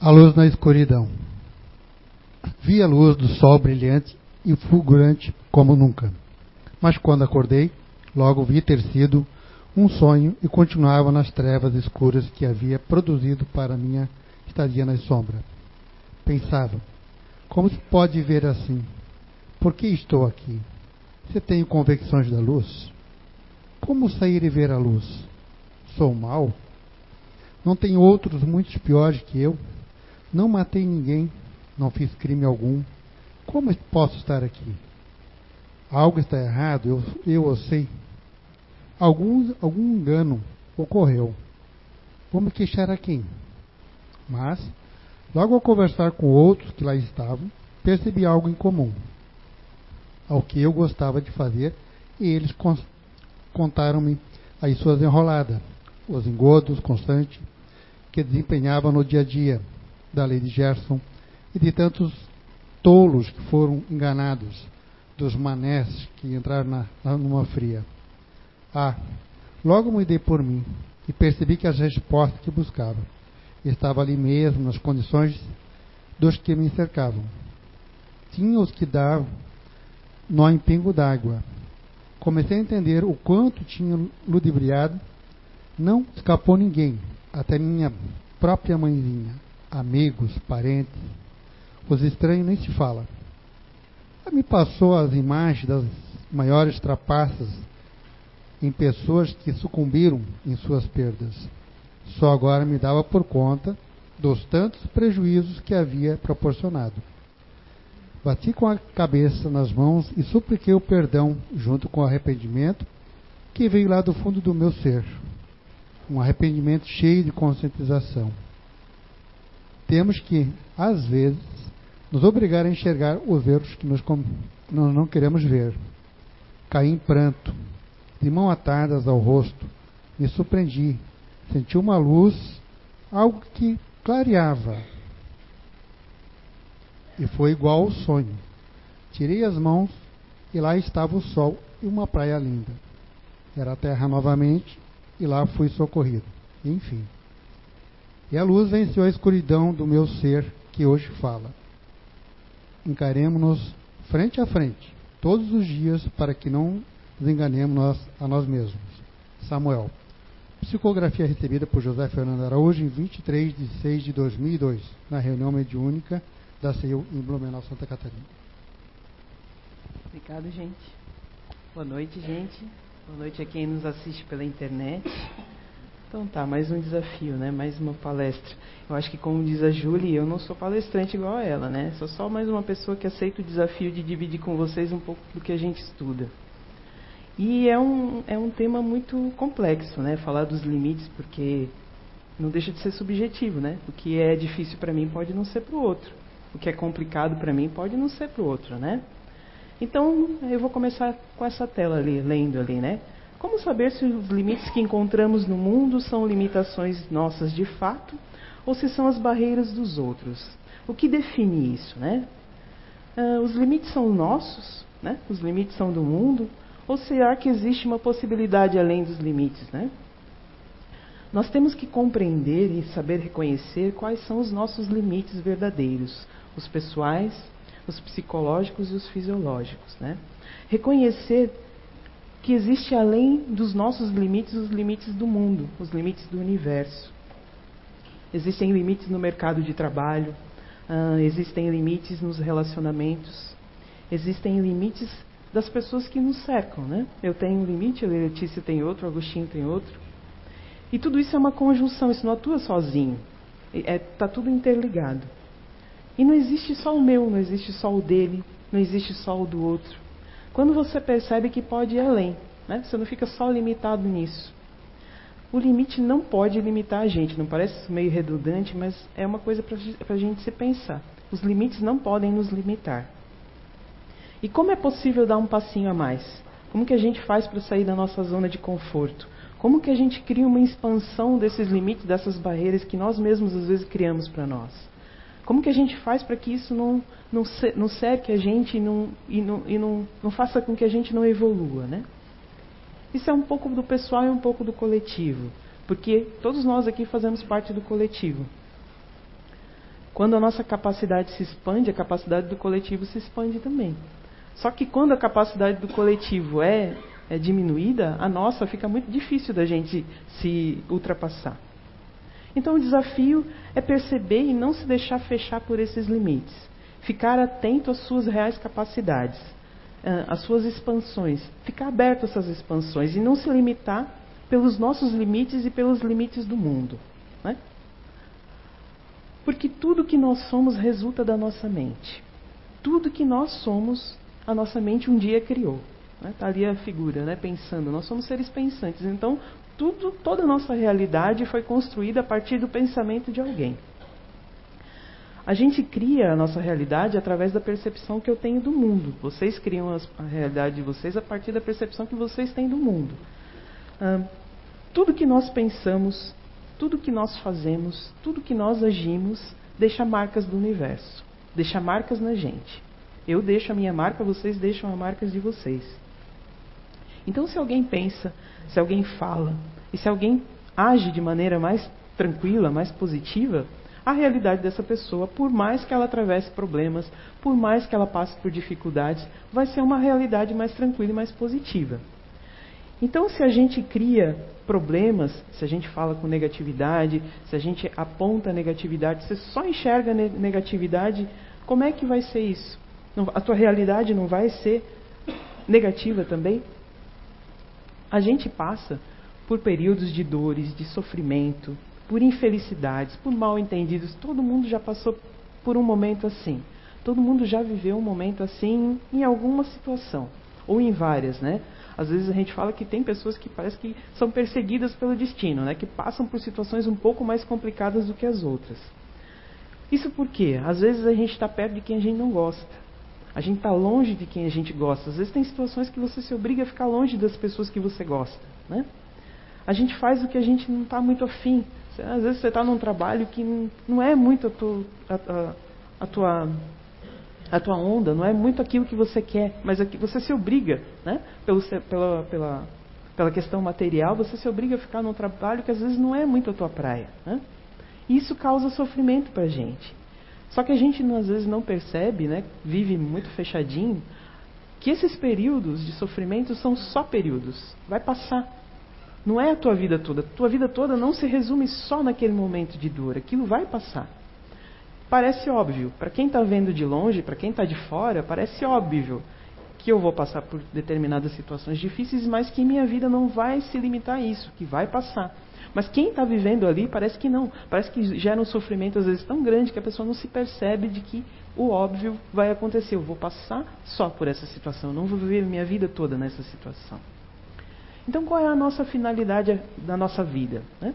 A luz na escuridão. Vi a luz do sol brilhante e fulgurante como nunca. Mas quando acordei, logo vi ter sido um sonho e continuava nas trevas escuras que havia produzido para minha estadia na sombra. Pensava, como se pode ver assim? Por que estou aqui? Se tenho convicções da luz? Como sair e ver a luz? Sou mau? Não tenho outros muito piores que eu? Não matei ninguém, não fiz crime algum. Como posso estar aqui? Algo está errado, eu, eu sei. Algum, algum engano ocorreu. Vou me queixar a quem? Mas, logo ao conversar com outros que lá estavam, percebi algo em comum. Ao que eu gostava de fazer, e eles contaram-me as suas enroladas, os engodos constantes que desempenhava no dia a dia da lei de Gerson e de tantos tolos que foram enganados, dos manés que entraram na, numa fria. Ah, logo me dei por mim e percebi que as respostas que buscava estavam ali mesmo, nas condições dos que me cercavam. Tinha os que davam nó em pingo d'água. Comecei a entender o quanto tinha ludibriado. Não escapou ninguém, até minha própria mãezinha, amigos, parentes. Os estranhos nem se fala. Me passou as imagens das maiores trapaças em pessoas que sucumbiram em suas perdas. Só agora me dava por conta dos tantos prejuízos que havia proporcionado. Bati com a cabeça nas mãos e supliquei o perdão junto com o arrependimento que veio lá do fundo do meu ser. Um arrependimento cheio de conscientização. Temos que, às vezes, nos obrigar a enxergar os erros que nós não queremos ver. Caí em pranto, de mão atadas ao rosto, me surpreendi, senti uma luz, algo que clareava. E foi igual ao sonho. Tirei as mãos e lá estava o sol e uma praia linda. Era a terra novamente e lá fui socorrido. Enfim. E a luz venceu a escuridão do meu ser que hoje fala. Encaremos-nos frente a frente, todos os dias, para que não nos enganemos nós, a nós mesmos. Samuel. Psicografia recebida por José Fernando Araújo em 23 de 6 de 2002, na reunião mediúnica da CEU em Blumenau, Santa Catarina. Obrigado, gente. Boa noite, gente. Boa noite a quem nos assiste pela internet. Então tá, mais um desafio, né? Mais uma palestra. Eu acho que como diz a Julie, eu não sou palestrante igual a ela, né? Sou só mais uma pessoa que aceita o desafio de dividir com vocês um pouco do que a gente estuda. E é um, é um tema muito complexo, né? Falar dos limites, porque não deixa de ser subjetivo, né? O que é difícil para mim pode não ser para o outro. O que é complicado para mim pode não ser para o outro, né? Então, eu vou começar com essa tela ali, lendo ali, né? Como saber se os limites que encontramos no mundo são limitações nossas de fato ou se são as barreiras dos outros? O que define isso, né? Uh, os limites são nossos, né? Os limites são do mundo ou será que existe uma possibilidade além dos limites, né? Nós temos que compreender e saber reconhecer quais são os nossos limites verdadeiros, os pessoais, os psicológicos e os fisiológicos, né? Reconhecer que existe além dos nossos limites os limites do mundo, os limites do universo. Existem limites no mercado de trabalho, uh, existem limites nos relacionamentos, existem limites das pessoas que nos cercam, né? Eu tenho um limite, a Letícia tem outro, o Agostinho tem outro. E tudo isso é uma conjunção, isso não atua sozinho. Está é, tá tudo interligado. E não existe só o meu, não existe só o dele, não existe só o do outro. Quando você percebe que pode ir além, né? você não fica só limitado nisso. O limite não pode limitar a gente, não parece meio redundante, mas é uma coisa para a gente se pensar. Os limites não podem nos limitar. E como é possível dar um passinho a mais? Como que a gente faz para sair da nossa zona de conforto? Como que a gente cria uma expansão desses limites, dessas barreiras que nós mesmos às vezes criamos para nós? Como que a gente faz para que isso não, não, não cerque a gente e, não, e, não, e não, não faça com que a gente não evolua, né? Isso é um pouco do pessoal e um pouco do coletivo, porque todos nós aqui fazemos parte do coletivo. Quando a nossa capacidade se expande, a capacidade do coletivo se expande também. Só que quando a capacidade do coletivo é, é diminuída, a nossa fica muito difícil da gente se ultrapassar. Então o desafio é perceber e não se deixar fechar por esses limites. Ficar atento às suas reais capacidades, às suas expansões. Ficar aberto a essas expansões e não se limitar pelos nossos limites e pelos limites do mundo. Né? Porque tudo que nós somos resulta da nossa mente. Tudo que nós somos, a nossa mente um dia criou. Está né? Tá ali a figura, né? pensando. Nós somos seres pensantes. Então, tudo, toda a nossa realidade foi construída a partir do pensamento de alguém. A gente cria a nossa realidade através da percepção que eu tenho do mundo. Vocês criam a realidade de vocês a partir da percepção que vocês têm do mundo. Ah, tudo que nós pensamos, tudo que nós fazemos, tudo que nós agimos, deixa marcas do universo, deixa marcas na gente. Eu deixo a minha marca, vocês deixam as marcas de vocês. Então, se alguém pensa, se alguém fala, e se alguém age de maneira mais tranquila, mais positiva, a realidade dessa pessoa, por mais que ela atravesse problemas, por mais que ela passe por dificuldades, vai ser uma realidade mais tranquila e mais positiva. Então, se a gente cria problemas, se a gente fala com negatividade, se a gente aponta negatividade, se só enxerga negatividade, como é que vai ser isso? A tua realidade não vai ser negativa também? A gente passa por períodos de dores, de sofrimento, por infelicidades, por mal entendidos. Todo mundo já passou por um momento assim. Todo mundo já viveu um momento assim em alguma situação, ou em várias, né? Às vezes a gente fala que tem pessoas que parece que são perseguidas pelo destino, né? que passam por situações um pouco mais complicadas do que as outras. Isso por quê? Às vezes a gente está perto de quem a gente não gosta. A gente está longe de quem a gente gosta. Às vezes tem situações que você se obriga a ficar longe das pessoas que você gosta. Né? A gente faz o que a gente não está muito afim. Às vezes você está num trabalho que não é muito a tua, a, a, tua a tua onda, não é muito aquilo que você quer, mas você se obriga, né? Pelo, pela, pela, pela questão material, você se obriga a ficar num trabalho que às vezes não é muito a tua praia. Né? Isso causa sofrimento para a gente. Só que a gente às vezes não percebe, né? vive muito fechadinho, que esses períodos de sofrimento são só períodos. Vai passar. Não é a tua vida toda. Tua vida toda não se resume só naquele momento de dor. Aquilo vai passar. Parece óbvio. Para quem está vendo de longe, para quem está de fora, parece óbvio que eu vou passar por determinadas situações difíceis, mas que minha vida não vai se limitar a isso, que vai passar. Mas quem está vivendo ali parece que não. Parece que gera um sofrimento às vezes tão grande que a pessoa não se percebe de que o óbvio vai acontecer. Eu vou passar só por essa situação, não vou viver minha vida toda nessa situação. Então, qual é a nossa finalidade da nossa vida? Né?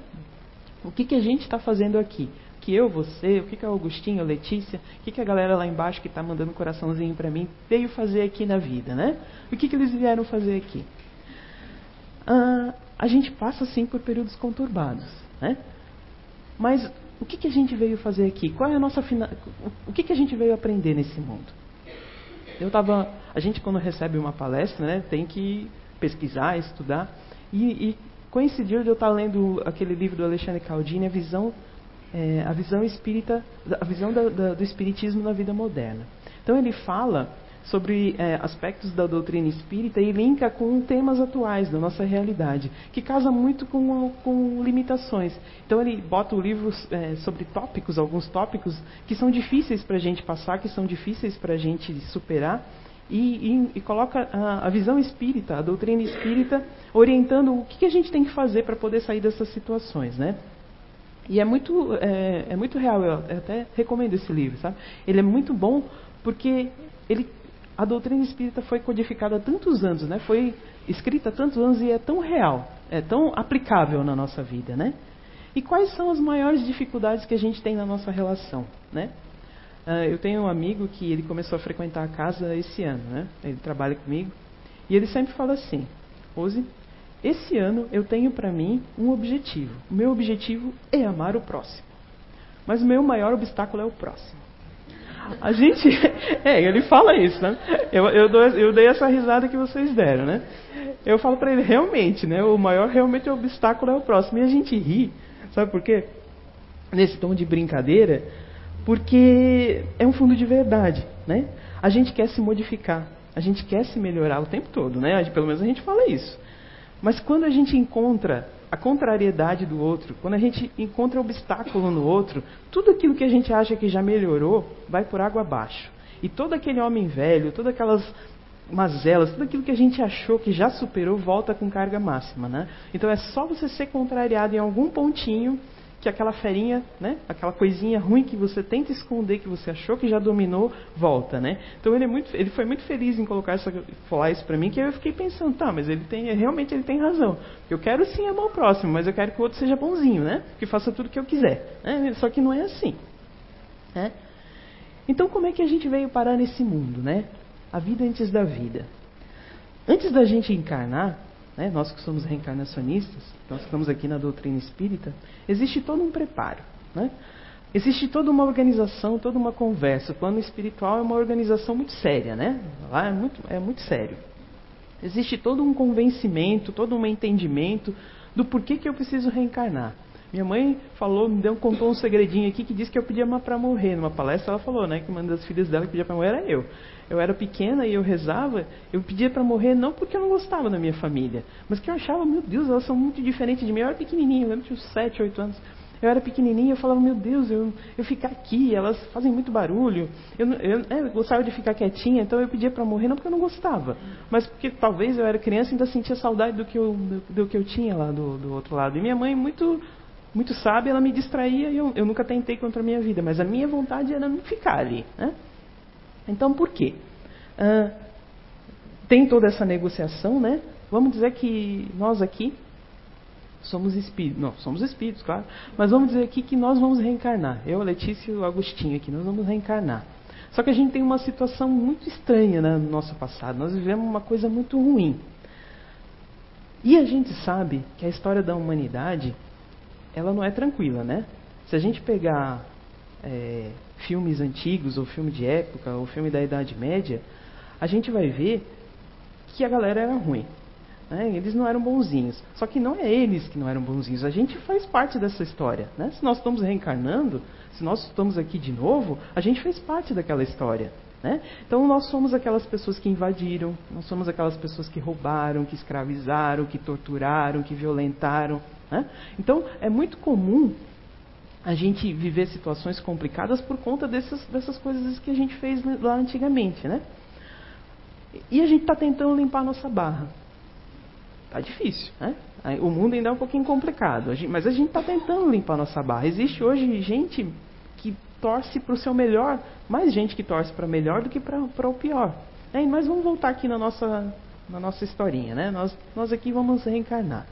O que, que a gente está fazendo aqui? que eu, você, o que, que a Augustinho, a Letícia, o que, que a galera lá embaixo que está mandando coraçãozinho para mim veio fazer aqui na vida, né? O que, que eles vieram fazer aqui? Ah, a gente passa sim por períodos conturbados, né? Mas o que, que a gente veio fazer aqui? Qual é a nossa fina... O que, que a gente veio aprender nesse mundo? Eu tava, a gente quando recebe uma palestra, né, tem que pesquisar, estudar e, e coincidiu de eu estar lendo aquele livro do Alexandre Caldini, a visão é, a visão espírita, a visão da, da, do espiritismo na vida moderna. Então ele fala sobre é, aspectos da doutrina espírita e linka com temas atuais da nossa realidade, que casa muito com, com limitações. Então ele bota o livro é, sobre tópicos, alguns tópicos que são difíceis para a gente passar, que são difíceis para a gente superar, e, e, e coloca a, a, visão espírita, a doutrina espírita, orientando o que, que a gente tem que fazer para poder sair dessas situações, né? E é muito, é, é muito real, eu até recomendo esse livro, sabe? Ele é muito bom porque ele, a doutrina espírita foi codificada há tantos anos, né? Foi escrita há tantos anos e é tão real, é tão aplicável na nossa vida, né? E quais são as maiores dificuldades que a gente tem na nossa relação, né? Uh, eu tenho um amigo que ele começou a frequentar a casa esse ano, né? Ele trabalha comigo e ele sempre fala assim, Rose, esse ano eu tenho para mim um objetivo. O meu objetivo é amar o próximo. Mas o meu maior obstáculo é o próximo. A gente. É, ele fala isso, né? Eu, eu, dou, eu dei essa risada que vocês deram, né? Eu falo para ele, realmente, né? O maior realmente obstáculo é o próximo. E a gente ri, sabe por quê? Nesse tom de brincadeira, Porque é um fundo de verdade, né? A gente quer se modificar, a gente quer se melhorar o tempo todo, né? Pelo menos a gente fala isso. Mas quando a gente encontra a contrariedade do outro, quando a gente encontra obstáculo no outro, tudo aquilo que a gente acha que já melhorou vai por água abaixo. E todo aquele homem velho, todas aquelas mazelas, tudo aquilo que a gente achou que já superou, volta com carga máxima, né? Então é só você ser contrariado em algum pontinho que aquela ferinha, né, aquela coisinha ruim que você tenta esconder, que você achou que já dominou, volta, né? Então ele, é muito, ele foi muito feliz em colocar essa, falar isso para mim, que eu fiquei pensando, tá, mas ele tem, realmente ele tem razão. Eu quero sim amar o próximo, mas eu quero que o outro seja bonzinho, né? Que faça tudo o que eu quiser. Né? Só que não é assim. Né? Então como é que a gente veio parar nesse mundo, né? A vida antes da vida. Antes da gente encarnar, né, nós que somos reencarnacionistas, nós que estamos aqui na doutrina espírita, existe todo um preparo. Né? Existe toda uma organização, toda uma conversa. O plano espiritual é uma organização muito séria, né? Lá é muito, é muito sério. Existe todo um convencimento, todo um entendimento do porquê que eu preciso reencarnar. Minha mãe falou, me deu, contou um segredinho aqui que disse que eu pedia para morrer. Numa palestra ela falou, né, que uma das filhas dela que pedia para morrer era eu eu era pequena e eu rezava, eu pedia para morrer não porque eu não gostava da minha família, mas que eu achava, meu Deus, elas são muito diferentes de mim. Eu era pequenininho, eu lembro de uns 7, 8 anos. Eu era pequenininho, eu falava, meu Deus, eu, eu ficar aqui, elas fazem muito barulho. Eu, eu, é, eu gostava de ficar quietinha, então eu pedia para morrer não porque eu não gostava, mas porque talvez eu era criança e ainda sentia saudade do que eu, do, do que eu tinha lá do, do outro lado. E minha mãe, muito muito sábia, ela me distraía e eu, eu nunca tentei contra a minha vida, mas a minha vontade era não ficar ali. Né? Então, por quê? Ah, tem toda essa negociação, né? Vamos dizer que nós aqui somos espíritos. Não, somos espíritos, claro. Mas vamos dizer aqui que nós vamos reencarnar. Eu, a Letícia e o Agostinho aqui, nós vamos reencarnar. Só que a gente tem uma situação muito estranha né, no nosso passado. Nós vivemos uma coisa muito ruim. E a gente sabe que a história da humanidade, ela não é tranquila, né? Se a gente pegar é, filmes antigos, ou filme de época, ou filme da Idade Média, a gente vai ver que a galera era ruim. Né? Eles não eram bonzinhos. Só que não é eles que não eram bonzinhos. A gente faz parte dessa história. Né? Se nós estamos reencarnando, se nós estamos aqui de novo, a gente fez parte daquela história. Né? Então nós somos aquelas pessoas que invadiram, nós somos aquelas pessoas que roubaram, que escravizaram, que torturaram, que violentaram. Né? Então é muito comum a gente viver situações complicadas por conta dessas, dessas coisas que a gente fez lá antigamente, né? E a gente está tentando limpar nossa barra. Tá difícil, né? O mundo ainda é um pouquinho complicado, mas a gente está tentando limpar nossa barra. Existe hoje gente que torce para o seu melhor, mais gente que torce para melhor do que para o pior. É, mas vamos voltar aqui na nossa, na nossa historinha, né? Nós, nós aqui vamos reencarnar.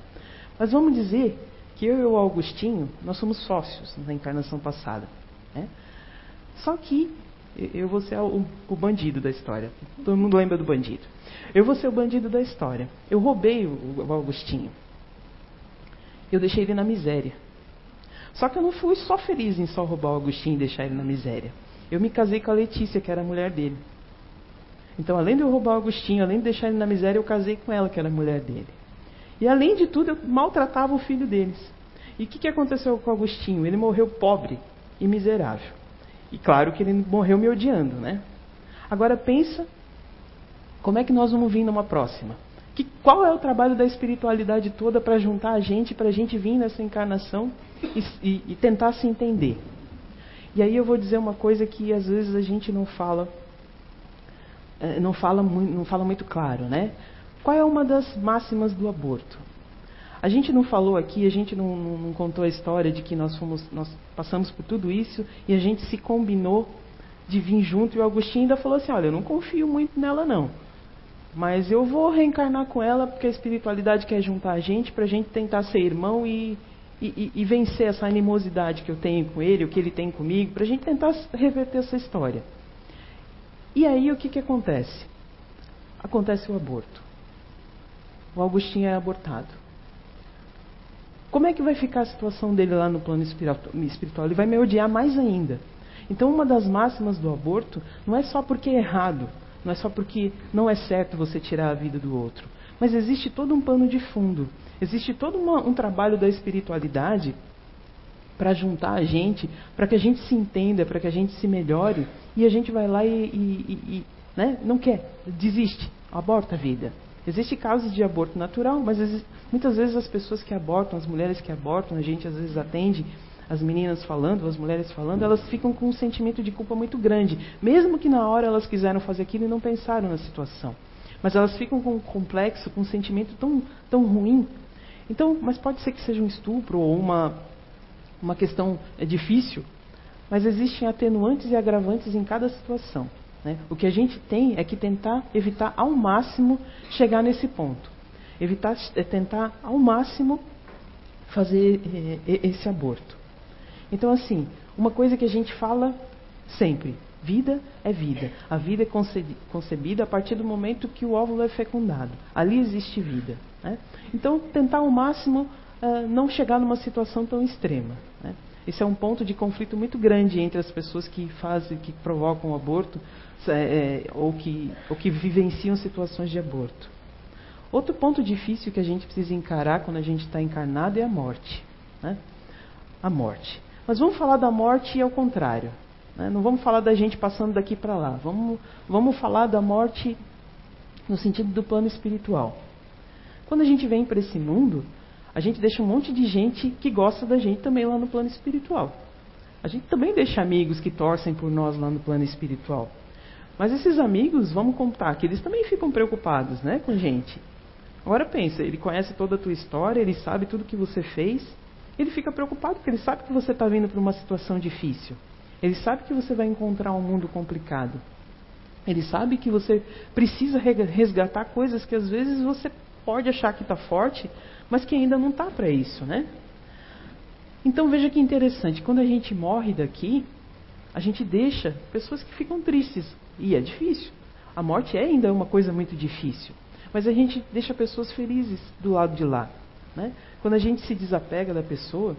Mas vamos dizer que eu e o Augustinho, nós somos sócios na encarnação passada. Né? Só que eu vou ser o, o, bandido da história. Todo mundo lembra do bandido. Eu vou ser o bandido da história. Eu roubei o, o Augustinho. Eu deixei ele na miséria. Só que eu não fui só feliz em só roubar o Augustinho e deixar ele na miséria. Eu me casei com a Letícia, que era a mulher dele. Então, além de eu roubar o Agostinho, além de deixar ele na miséria, eu casei com ela, que era a mulher dele. E além de tudo, eu maltratava o filho deles. E o que, que aconteceu com o Agostinho? Ele morreu pobre e miserável. E claro que ele morreu me odiando, né? Agora pensa como é que nós vamos vir numa próxima. Que, qual é o trabalho da espiritualidade toda para juntar a gente, para a gente vir nessa encarnação e, e, e, tentar se entender? E aí eu vou dizer uma coisa que às vezes a gente não fala, eh, não fala, não fala muito claro, né? Qual é uma das máximas do aborto? A gente não falou aqui, a gente não, não, não, contou a história de que nós, fomos, nós passamos por tudo isso e a gente se combinou de vir junto. E o Agostinho ainda falou assim: Olha, eu não confio muito nela, não. Mas eu vou reencarnar com ela porque a espiritualidade quer juntar a gente para a gente tentar ser irmão e, e, e, vencer essa animosidade que eu tenho com ele, o que ele tem comigo, para a gente tentar reverter essa história. E aí o que, que acontece? Acontece o aborto o Augustinho é abortado. Como é que vai ficar a situação dele lá no plano espiritual? Ele vai me odiar mais ainda. Então, uma das máximas do aborto não é só porque é errado, não é só porque não é certo você tirar a vida do outro, mas existe todo um pano de fundo, existe todo uma, um trabalho da espiritualidade para juntar a gente, para que a gente se entenda, para que a gente se melhore, e a gente vai lá e, e, e né, não quer, desiste, aborta a vida. Existem casos de aborto natural, mas muitas vezes as pessoas que abortam, as mulheres que abortam, a gente às vezes atende as meninas falando, as mulheres falando, elas ficam com um sentimento de culpa muito grande, mesmo que na hora elas quiseram fazer aquilo e não pensaram na situação. Mas elas ficam com um complexo, com um sentimento tão, tão ruim. Então, mas pode ser que seja um estupro ou uma uma questão é difícil, mas existem atenuantes e agravantes em cada situação. Né? O que a gente tem é que tentar evitar ao máximo chegar nesse ponto. Evitar, é tentar ao máximo fazer é, esse aborto. Então, assim, uma coisa que a gente fala sempre: vida é vida. A vida é concebida a partir do momento que o óvulo é fecundado. Ali existe vida. Né? Então, tentar ao máximo uh, não chegar numa situação tão extrema. Né? Esse é um ponto de conflito muito grande entre as pessoas que fazem, que provocam o aborto é, é, ou, que, ou que vivenciam situações de aborto. Outro ponto difícil que a gente precisa encarar quando a gente está encarnado é a morte. Né? A morte. Mas vamos falar da morte ao contrário. Né? Não vamos falar da gente passando daqui para lá. Vamos, vamos falar da morte no sentido do plano espiritual. Quando a gente vem para esse mundo, a gente deixa um monte de gente que gosta da gente também lá no plano espiritual. A gente também deixa amigos que torcem por nós lá no plano espiritual. Mas esses amigos, vamos contar, que eles também ficam preocupados né, com gente. Agora pensa, ele conhece toda a tua história, ele sabe tudo que você fez, ele fica preocupado porque ele sabe que você está vindo para uma situação difícil. Ele sabe que você vai encontrar um mundo complicado. Ele sabe que você precisa resgatar coisas que às vezes você pode achar que está forte, mas que ainda não está para isso, né? Então veja que interessante, quando a gente morre daqui, a gente deixa pessoas que ficam tristes. E é difícil. A morte é ainda uma coisa muito difícil. Mas a gente deixa pessoas felizes do lado de lá. Né? Quando a gente se desapega da pessoa,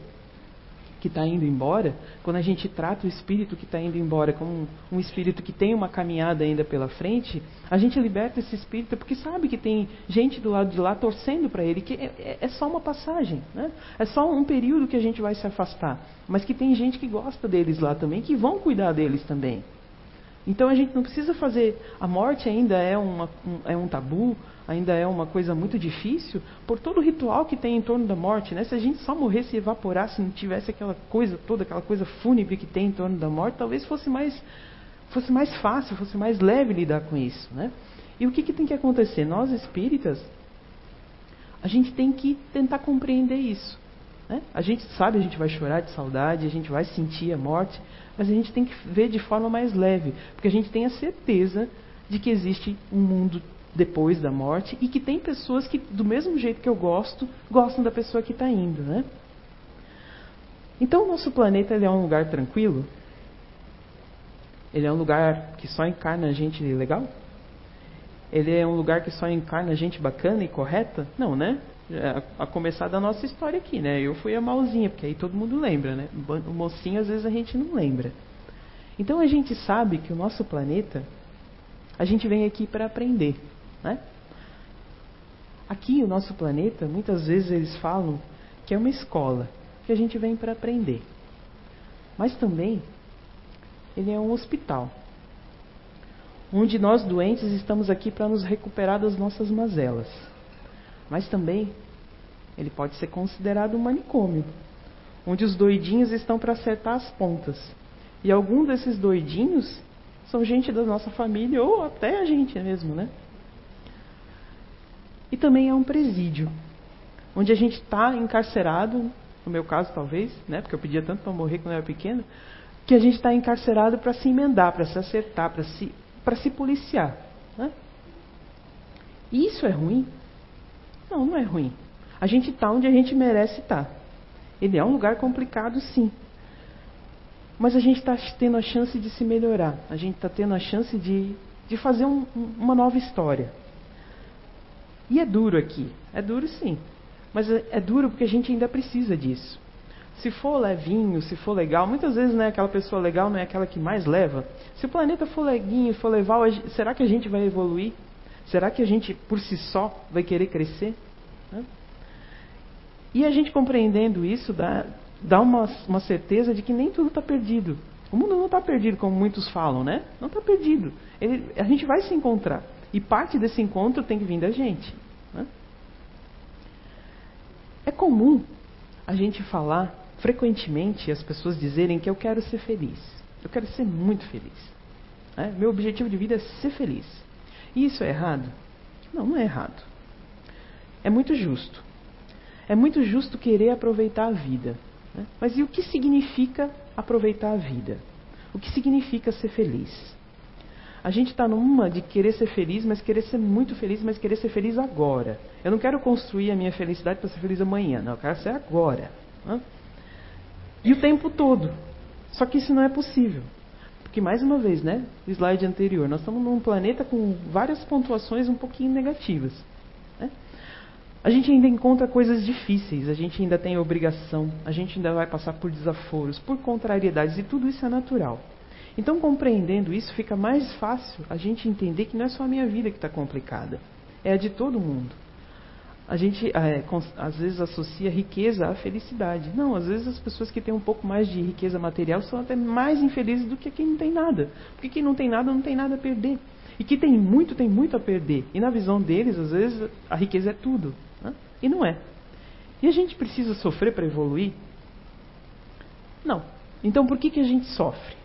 que está indo embora, quando a gente trata o espírito que está indo embora como um, espírito que tem uma caminhada ainda pela frente, a gente liberta esse espírito porque sabe que tem gente do lado de lá torcendo para ele, que é, é, é, só uma passagem, né? é só um período que a gente vai se afastar, mas que tem gente que gosta deles lá também, que vão cuidar deles também. Então a gente não precisa fazer. A morte ainda é, uma, um, é um tabu, ainda é uma coisa muito difícil, por todo o ritual que tem em torno da morte. Né? Se a gente só morresse e evaporasse, não tivesse aquela coisa toda, aquela coisa fúnebre que tem em torno da morte, talvez fosse mais, fosse mais fácil, fosse mais leve lidar com isso. Né? E o que, que tem que acontecer? Nós espíritas, a gente tem que tentar compreender isso. Né? A gente sabe, a gente vai chorar de saudade, a gente vai sentir a morte, mas a gente tem que ver de forma mais leve, porque a gente tem a certeza de que existe um mundo depois da morte e que tem pessoas que, do mesmo jeito que eu gosto, gostam da pessoa que está indo, né? Então, o nosso planeta ele é um lugar tranquilo? Ele é um lugar que só encarna gente legal? Ele é um lugar que só encarna gente bacana e correta? Não, né? É, a começar da nossa história aqui, né? Eu fui a malzinha, porque aí todo mundo lembra, né? O mocinho às vezes a gente não lembra. Então a gente sabe que o nosso planeta, a gente vem aqui para aprender, né? Aqui o nosso planeta, muitas vezes eles falam que é uma escola, que a gente vem para aprender. Mas também ele é um hospital, onde nós doentes estamos aqui para nos recuperar das nossas mazelas. Mas também ele pode ser considerado um manicômio, onde os doidinhos estão para acertar as pontas. E alguns desses doidinhos são gente da nossa família ou até a gente mesmo, né? E também é um presídio, onde a gente está encarcerado, no meu caso talvez, né? Porque eu pedia tanto para morrer quando eu era pequeno, que a gente está encarcerado para se emendar, para se acertar, para se, se policiar. Né? E isso é ruim? Não, não é ruim. A gente está onde a gente merece estar. Tá. Ele é um lugar complicado, sim. Mas a gente está tendo a chance de se melhorar. A gente está tendo a chance de, de fazer um, uma nova história. E é duro aqui. É duro, sim. Mas é, é duro porque a gente ainda precisa disso. Se for levinho, se for legal, muitas vezes né, aquela pessoa legal não é aquela que mais leva. Se o planeta for leguinho, for legal, será que a gente vai evoluir? Será que a gente, por si só, vai querer crescer? E a gente compreendendo isso, dá, dá uma, uma certeza de que nem tudo está perdido. O mundo não está perdido, como muitos falam, né? Não está perdido. Ele, a gente vai se encontrar. E parte desse encontro tem que vir da gente. É comum a gente falar frequentemente as pessoas dizerem que eu quero ser feliz. Eu quero ser muito feliz. Né? Meu objetivo de vida é ser feliz. E isso é errado? Não, não é errado. É muito justo. É muito justo querer aproveitar a vida. Né? Mas e o que significa aproveitar a vida? O que significa ser feliz? A gente está numa de querer ser feliz, mas querer ser muito feliz, mas querer ser feliz agora. Eu não quero construir a minha felicidade para ser feliz amanhã, não, eu quero ser agora. Né? E o tempo todo. Só que isso não é possível. Porque, mais uma vez, né, slide anterior, nós estamos num planeta com várias pontuações um pouquinho negativas. Né? A gente ainda encontra coisas difíceis, a gente ainda tem obrigação, a gente ainda vai passar por desaforos, por contrariedades, e tudo isso é natural. Então, compreendendo isso, fica mais fácil a gente entender que não é só a minha vida que está complicada, é a de todo mundo. A gente é, às vezes associa riqueza à felicidade. Não, às vezes as pessoas que têm um pouco mais de riqueza material são até mais infelizes do que quem não tem nada. Porque quem não tem nada não tem nada a perder. E quem tem muito tem muito a perder. E na visão deles, às vezes, a riqueza é tudo. Né? E não é. E a gente precisa sofrer para evoluir? Não. Então por que, que a gente sofre?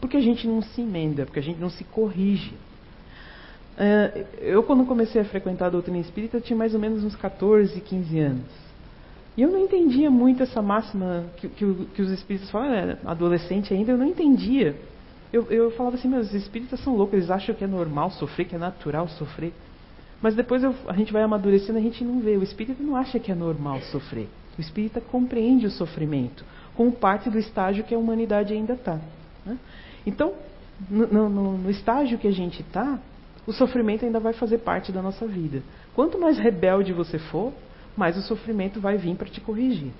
Porque a gente não se emenda, porque a gente não se corrige. É, eu, quando comecei a frequentar a doutrina espírita, tinha mais ou menos uns 14, 15 anos. E eu não entendia muito essa máxima que, que, que os espíritas falam, era adolescente ainda, eu não entendia. Eu, eu falava assim, meus espíritas são loucos, eles acham que é normal sofrer, que é natural sofrer. Mas depois eu, a gente vai amadurecendo, a gente não vê. O espírita não acha que é normal sofrer. O espírita compreende o sofrimento, como parte do estágio que a humanidade ainda está. Né? Então, no, no, no estágio que a gente está, o sofrimento ainda vai fazer parte da nossa vida. Quanto mais rebelde você for, mais o sofrimento vai vir para te corrigir.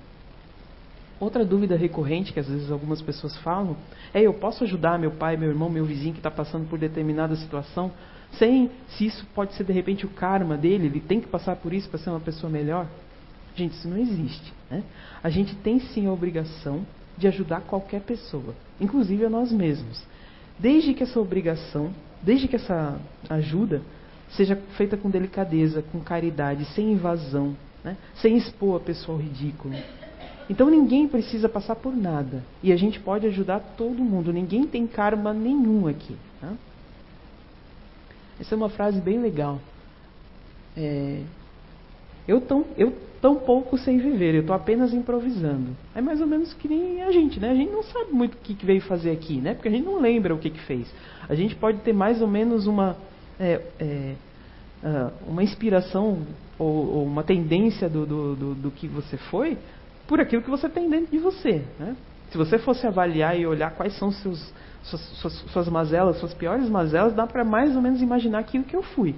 Outra dúvida recorrente que às vezes algumas pessoas falam é: eu posso ajudar meu pai, meu irmão, meu vizinho que está passando por determinada situação, sem se isso pode ser de repente o karma dele, ele tem que passar por isso para ser uma pessoa melhor? Gente, isso não existe. Né? A gente tem sim a obrigação de ajudar qualquer pessoa, inclusive a nós mesmos, desde que essa obrigação desde que essa ajuda seja feita com delicadeza, com caridade, sem invasão, né? sem expor a pessoa ao ridículo. Então ninguém precisa passar por nada. E a gente pode ajudar todo mundo. Ninguém tem karma nenhum aqui. Tá? Essa é uma frase bem legal. É, eu, tão, eu tão pouco sei viver, eu estou apenas improvisando. É mais ou menos que nem a gente, né? A gente não sabe muito o que, veio fazer aqui, né? Porque a gente não lembra o que, que fez. A gente pode ter mais ou menos uma, é, é, uh, uma inspiração ou, ou, uma tendência do, do, do, do que você foi por aquilo que você tem dentro de você, né? Se você fosse avaliar e olhar quais são seus, suas, suas, suas mazelas, suas piores mazelas, dá para mais ou menos imaginar aquilo que eu fui.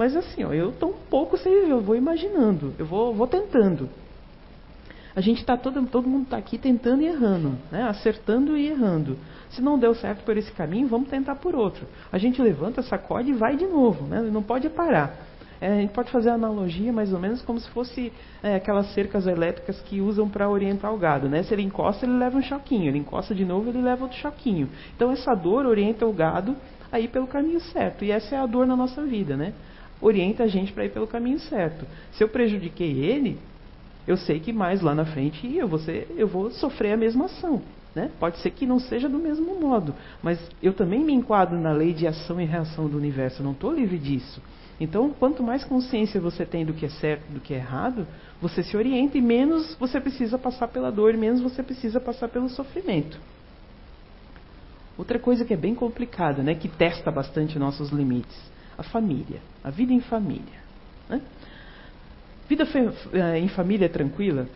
Mas assim, ó, eu estou um pouco sem viver, eu vou imaginando, eu vou, vou tentando. A gente está todo, todo mundo está aqui tentando e errando, né? acertando e errando. Se não deu certo por esse caminho, vamos tentar por outro. A gente levanta, sacode e vai de novo, né? não pode parar. É, a gente pode fazer analogia mais ou menos como se fosse é, aquelas cercas elétricas que usam para orientar o gado. Né? Se ele encosta, ele leva um choquinho. Ele encosta de novo, ele leva outro choquinho. Então essa dor orienta o gado a ir pelo caminho certo. E essa é a dor na nossa vida. Né? Orienta a gente para ir pelo caminho certo. Se eu prejudiquei ele, eu sei que mais lá na frente eu vou, ser, eu vou sofrer a mesma ação. Né? Pode ser que não seja do mesmo modo, mas eu também me enquadro na lei de ação e reação do universo, eu não estou livre disso. Então, quanto mais consciência você tem do que é certo do que é errado, você se orienta e menos você precisa passar pela dor, menos você precisa passar pelo sofrimento. Outra coisa que é bem complicada, né, que testa bastante nossos limites a família, a vida em família. Né? Vida eh, em família é tranquila?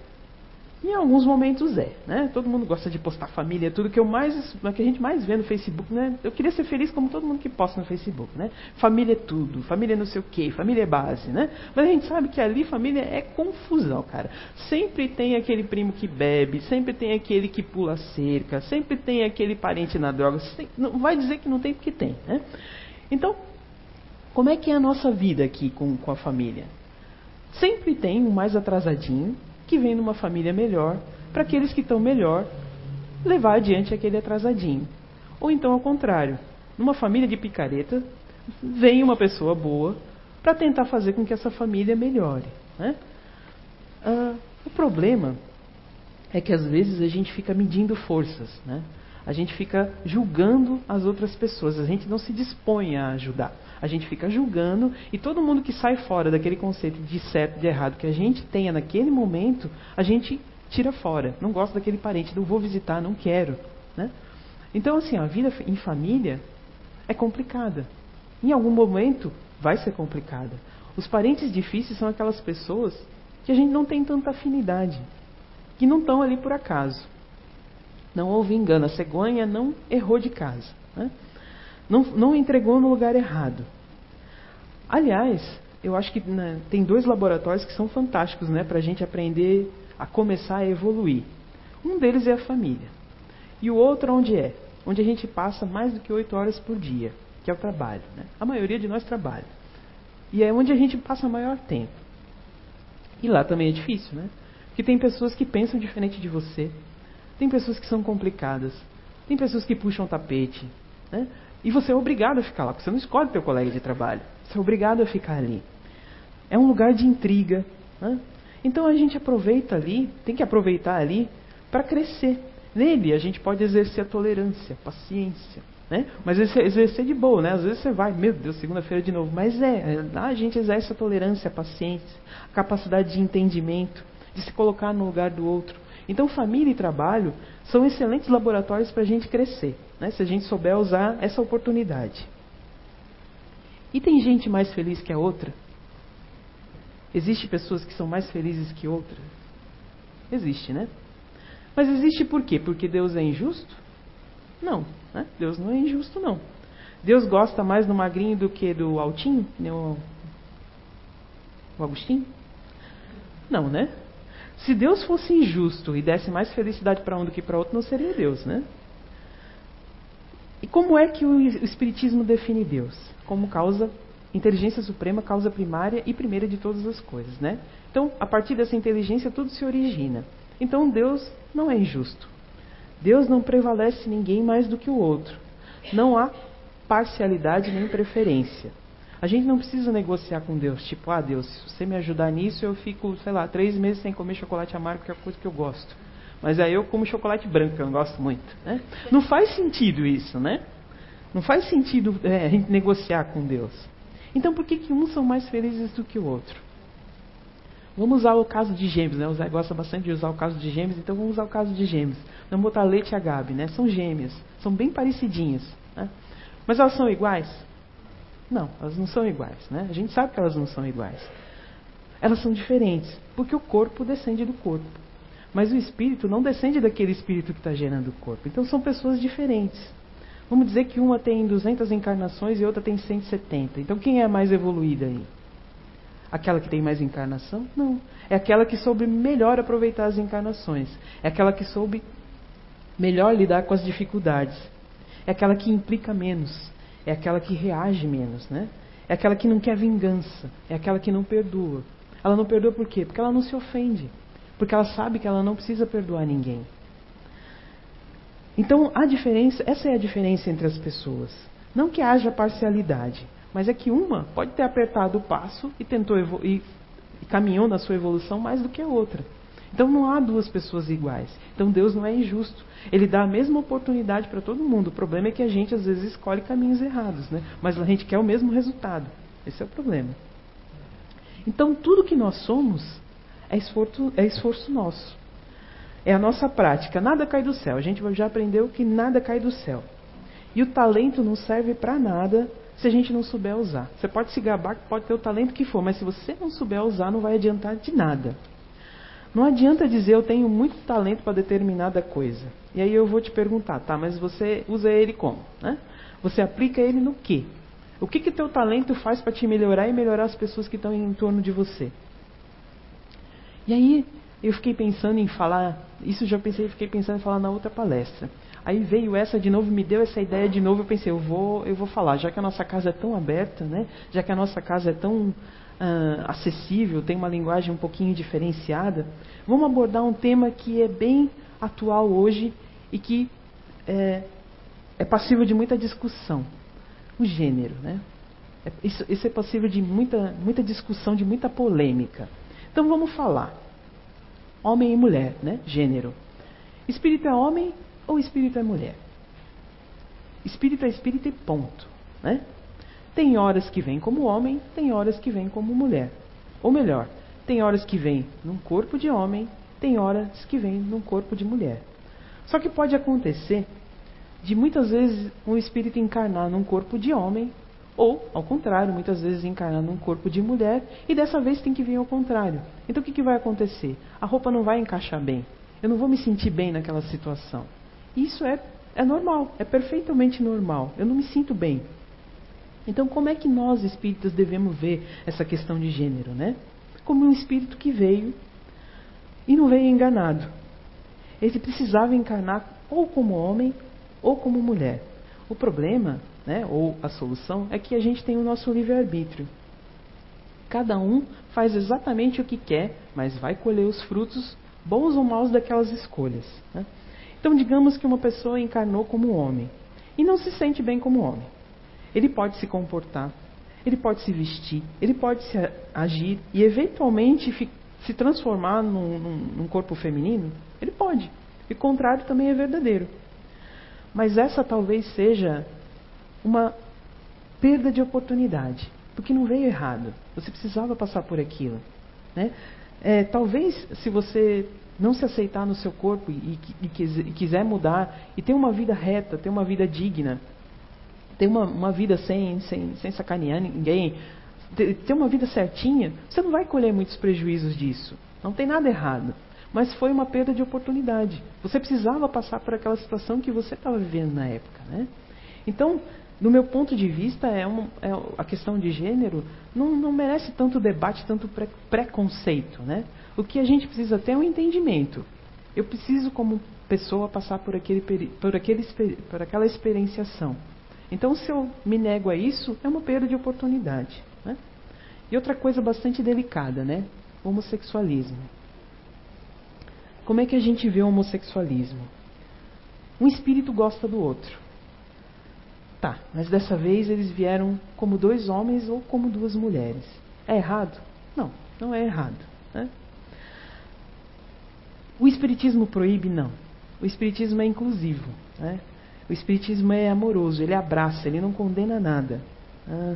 Em alguns momentos é, né? Todo mundo gosta de postar família, tudo que eu mais, que a gente mais vê no Facebook, né? Eu queria ser feliz como todo mundo que posta no Facebook, né? Família é tudo, família é não sei o quê, família é base, né? Mas a gente sabe que ali família é confusão, cara. Sempre tem aquele primo que bebe, sempre tem aquele que pula cerca, sempre tem aquele parente na droga. Não vai dizer que não tem porque tem, né? Então, como é que é a nossa vida aqui com, com a família? Sempre tem um mais atrasadinho que vem numa família melhor, para aqueles que estão melhor levar adiante aquele atrasadinho. Ou então ao contrário, numa família de picareta, vem uma pessoa boa para tentar fazer com que essa família melhore. Né? Ah, o problema é que às vezes a gente fica medindo forças, né? A gente fica julgando as outras pessoas, a gente não se dispõe a ajudar. A gente fica julgando e todo mundo que sai fora daquele conceito de certo de errado que a gente tenha naquele momento, a gente tira fora. Não gosto daquele parente, não vou visitar, não quero. Né? Então, assim, a vida em família é complicada. Em algum momento vai ser complicada. Os parentes difíceis são aquelas pessoas que a gente não tem tanta afinidade, que não estão ali por acaso. Não houve engano, a cegonha não errou de casa. Né? Não, não entregou no lugar errado. Aliás, eu acho que né, tem dois laboratórios que são fantásticos né, para a gente aprender a começar a evoluir. Um deles é a família. E o outro onde é? Onde a gente passa mais do que oito horas por dia, que é o trabalho. Né? A maioria de nós trabalha. E é onde a gente passa maior tempo. E lá também é difícil, né? Porque tem pessoas que pensam diferente de você. Tem pessoas que são complicadas. Tem pessoas que puxam tapete. Né? E você é obrigado a ficar lá, porque você não escolhe teu colega de trabalho. Você é obrigado a ficar ali. É um lugar de intriga. Né? Então a gente aproveita ali, tem que aproveitar ali para crescer. Nele a gente pode exercer a tolerância, a paciência. Né? Mas exercer de boa, né? Às vezes você vai, meu Deus, segunda-feira de novo. Mas é, a gente exerce a tolerância, a paciência, a capacidade de entendimento, de se colocar no lugar do outro. Então família e trabalho são excelentes laboratórios para a gente crescer, né? se a gente souber usar essa oportunidade. E tem gente mais feliz que a outra? Existem pessoas que são mais felizes que outras? Existe, né? Mas existe por quê? Porque Deus é injusto? Não, né? Deus não é injusto, não. Deus gosta mais do magrinho do que do altinho? O, o Agostinho? Não, né? Se Deus fosse injusto e desse mais felicidade para um do que para outro, não seria Deus, né? E como é que o Espiritismo define Deus? Como causa inteligência suprema, causa primária e primeira de todas as coisas, né? Então, a partir dessa inteligência, tudo se origina. Então, Deus não é injusto. Deus não prevalece ninguém mais do que o outro. Não há parcialidade nem preferência. A gente não precisa negociar com Deus, tipo, ah, Deus, se você me ajudar nisso, eu fico, sei lá, três meses sem comer chocolate amargo, que é a coisa que eu gosto. Mas aí eu como chocolate branco, que eu não gosto muito. Né? Não faz sentido isso, né? Não faz sentido é, a gente negociar com Deus. Então por que, que uns são mais felizes do que o outro? Vamos usar o caso de gêmeos, né? O Zé gosta bastante de usar o caso de gêmeos, então vamos usar o caso de gêmeos. Vamos botar Leite e a Gabi, né? São gêmeas, são bem parecidinhas. Né? Mas elas são iguais? Não, elas não são iguais, né? A gente sabe que elas não são iguais. Elas são diferentes, porque o corpo descende do corpo. Mas o espírito não descende daquele espírito que está gerando o corpo. Então são pessoas diferentes. Vamos dizer que uma tem 200 encarnações e outra tem 170. Então quem é a mais evoluída aí? Aquela que tem mais encarnação? Não. É aquela que soube melhor aproveitar as encarnações. É aquela que soube melhor lidar com as dificuldades. É aquela que implica menos. É aquela que reage menos, né? É aquela que não quer vingança. É aquela que não perdoa. Ela não perdoa por quê? Porque ela não se ofende. Porque ela sabe que ela não precisa perdoar ninguém. Então, a diferença, essa é a diferença entre as pessoas. Não que haja parcialidade, mas é que uma pode ter apertado o passo e tentou e, e caminhou na sua evolução mais do que a outra. Então não há duas pessoas iguais. Então Deus não é injusto. Ele dá a mesma oportunidade para todo mundo. O problema é que a gente às vezes escolhe caminhos errados, né? Mas a gente quer o mesmo resultado. Esse é o problema. Então tudo que nós somos é esforço, é esforço nosso. É a nossa prática. Nada cai do céu. A gente já aprendeu que nada cai do céu. E o talento não serve para nada se a gente não souber usar. Você pode se gabar, pode ter o talento que for, mas se você não souber usar, não vai adiantar de nada. Não adianta dizer eu tenho muito talento para determinada coisa. E aí eu vou te perguntar, tá, mas você usa ele como? Né? Você aplica ele no quê? O que que teu talento faz para te melhorar e melhorar as pessoas que estão em torno de você? E aí eu fiquei pensando em falar, isso já pensei, fiquei pensando em falar na outra palestra. Aí veio essa de novo, me deu essa ideia de novo, eu pensei, eu vou, eu vou falar, já que a nossa casa é tão aberta, né? Já que a nossa casa é tão uh, acessível, tem uma linguagem um pouquinho diferenciada, vamos abordar um tema que é bem atual hoje e que é, é passível de muita discussão: o gênero. Né? É, isso, isso é passível de muita, muita discussão, de muita polêmica. Então vamos falar. Homem e mulher, né? gênero. Espírito é homem ou espírito é mulher? Espírito é espírito e ponto. Né? Tem horas que vem como homem, tem horas que vem como mulher. Ou melhor, tem horas que vem num corpo de homem, tem horas que vem num corpo de mulher. Só que pode acontecer de muitas vezes um espírito encarnar num corpo de homem, ou, ao contrário, muitas vezes encarnar num corpo de mulher, e dessa vez tem que vir ao contrário. Então o que, que vai acontecer? A roupa não vai encaixar bem. Eu não vou me sentir bem naquela situação. Isso é, é normal, é perfeitamente normal. Eu não me sinto bem. Então, como é que nós espíritas devemos ver essa questão de gênero, né? Como um espírito que veio e não veio enganado. Ele precisava encarnar ou como homem ou como mulher. O problema, né, ou a solução, é que a gente tem o nosso livre-arbítrio. Cada um faz exatamente o que quer, mas vai colher os frutos, bons ou maus, daquelas escolhas. Né? Então, digamos que uma pessoa encarnou como homem e não se sente bem como homem. Ele pode se comportar, ele pode se vestir, ele pode se agir e eventualmente se transformar num, num, num corpo feminino. Ele pode. E o contrário também é verdadeiro. Mas essa talvez seja uma perda de oportunidade, porque não veio errado. Você precisava passar por aquilo. Né? É, talvez se você não se aceitar no seu corpo e, e, e, quiser mudar e ter uma vida reta, ter uma vida digna, ter uma, uma vida sem, sem, sem sacanear ninguém, ter, ter uma vida certinha, você não vai colher muitos prejuízos disso. Não tem nada errado. Mas foi uma perda de oportunidade. Você precisava passar por aquela situação que você estava vivendo na época. Né? Então, do meu ponto de vista, é, uma, é a questão de gênero não, não merece tanto debate, tanto pre, preconceito. Né? O que a gente precisa ter é um entendimento. Eu preciso, como pessoa, passar por, aquele, por, aquele, por aquela experienciação. Então, se eu me nego a isso, é uma perda de oportunidade. Né? E outra coisa bastante delicada, né? Homossexualismo. Como é que a gente vê o homossexualismo? Um espírito gosta do outro. Tá, mas dessa vez eles vieram como dois homens ou como duas mulheres. É errado? Não, não é errado. Né? O Espiritismo proíbe? Não. O Espiritismo é inclusivo. Né? O Espiritismo é amoroso, ele abraça, ele não condena nada. Ah,